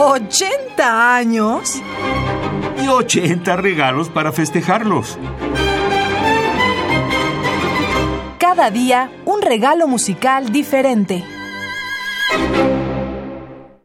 ¿80 años? Y 80 regalos para festejarlos. Cada día un regalo musical diferente.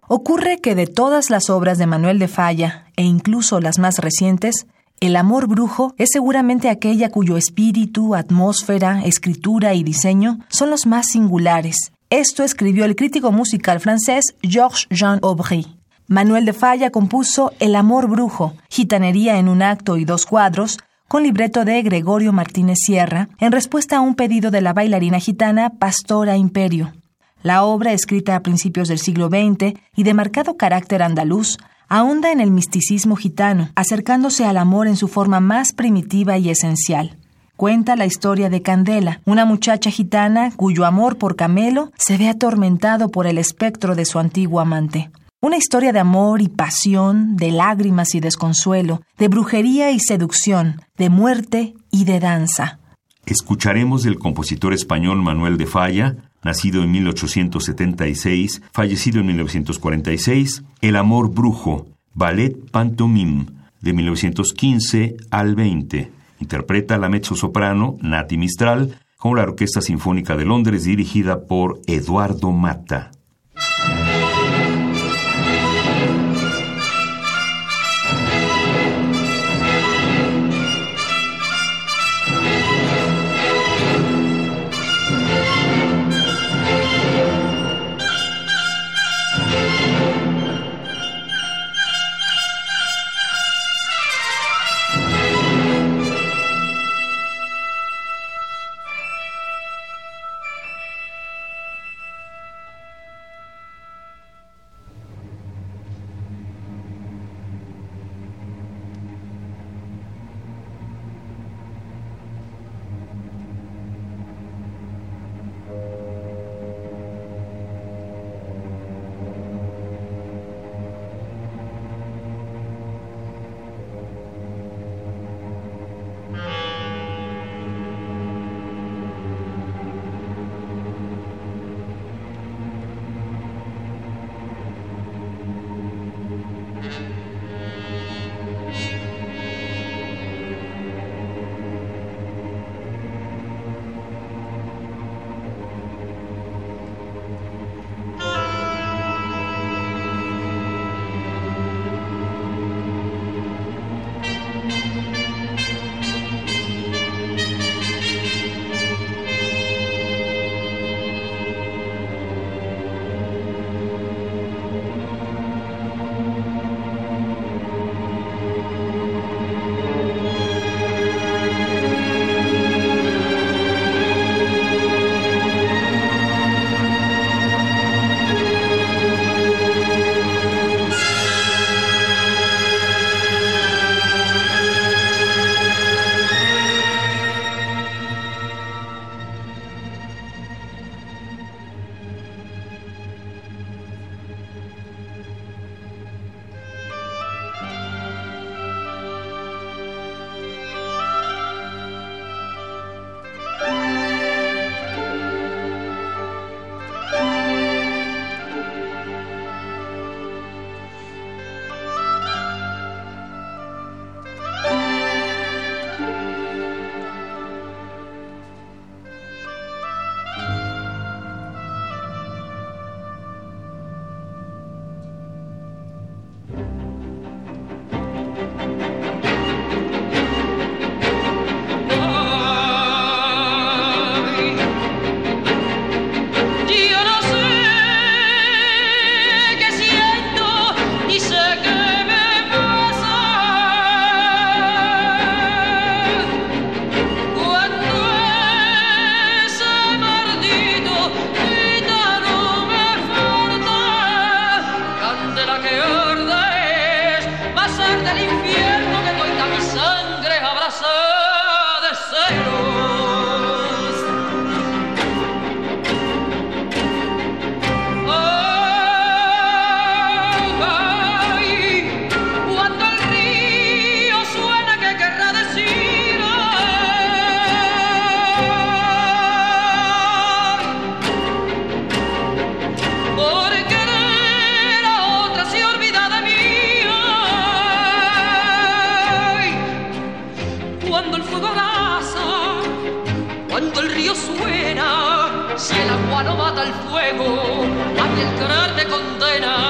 Ocurre que de todas las obras de Manuel de Falla, e incluso las más recientes, el amor brujo es seguramente aquella cuyo espíritu, atmósfera, escritura y diseño son los más singulares. Esto escribió el crítico musical francés Georges Jean Aubry. Manuel de Falla compuso El amor brujo, gitanería en un acto y dos cuadros, con libreto de Gregorio Martínez Sierra, en respuesta a un pedido de la bailarina gitana Pastora Imperio. La obra, escrita a principios del siglo XX y de marcado carácter andaluz, ahonda en el misticismo gitano, acercándose al amor en su forma más primitiva y esencial. Cuenta la historia de Candela, una muchacha gitana cuyo amor por Camelo se ve atormentado por el espectro de su antiguo amante. Una historia de amor y pasión, de lágrimas y desconsuelo, de brujería y seducción, de muerte y de danza. Escucharemos del compositor español Manuel de Falla, nacido en 1876, fallecido en 1946, El amor brujo, Ballet Pantomime, de 1915 al 20. Interpreta la mezzo-soprano Nati Mistral con la Orquesta Sinfónica de Londres dirigida por Eduardo Mata. Mata el fuego, a mí el me condena,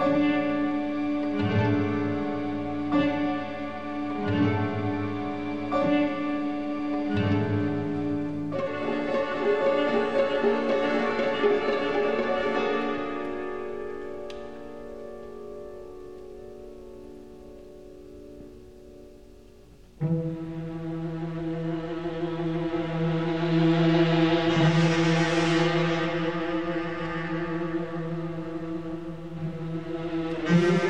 Música Mm-hmm.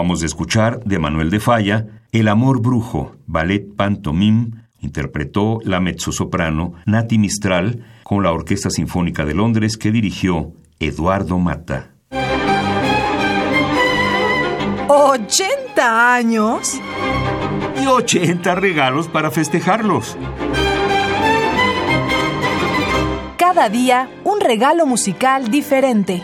Acabamos de escuchar de Manuel de Falla El amor brujo, ballet pantomime, interpretó la mezzosoprano Nati Mistral con la Orquesta Sinfónica de Londres que dirigió Eduardo Mata. ¿80 años? Y 80 regalos para festejarlos. Cada día un regalo musical diferente.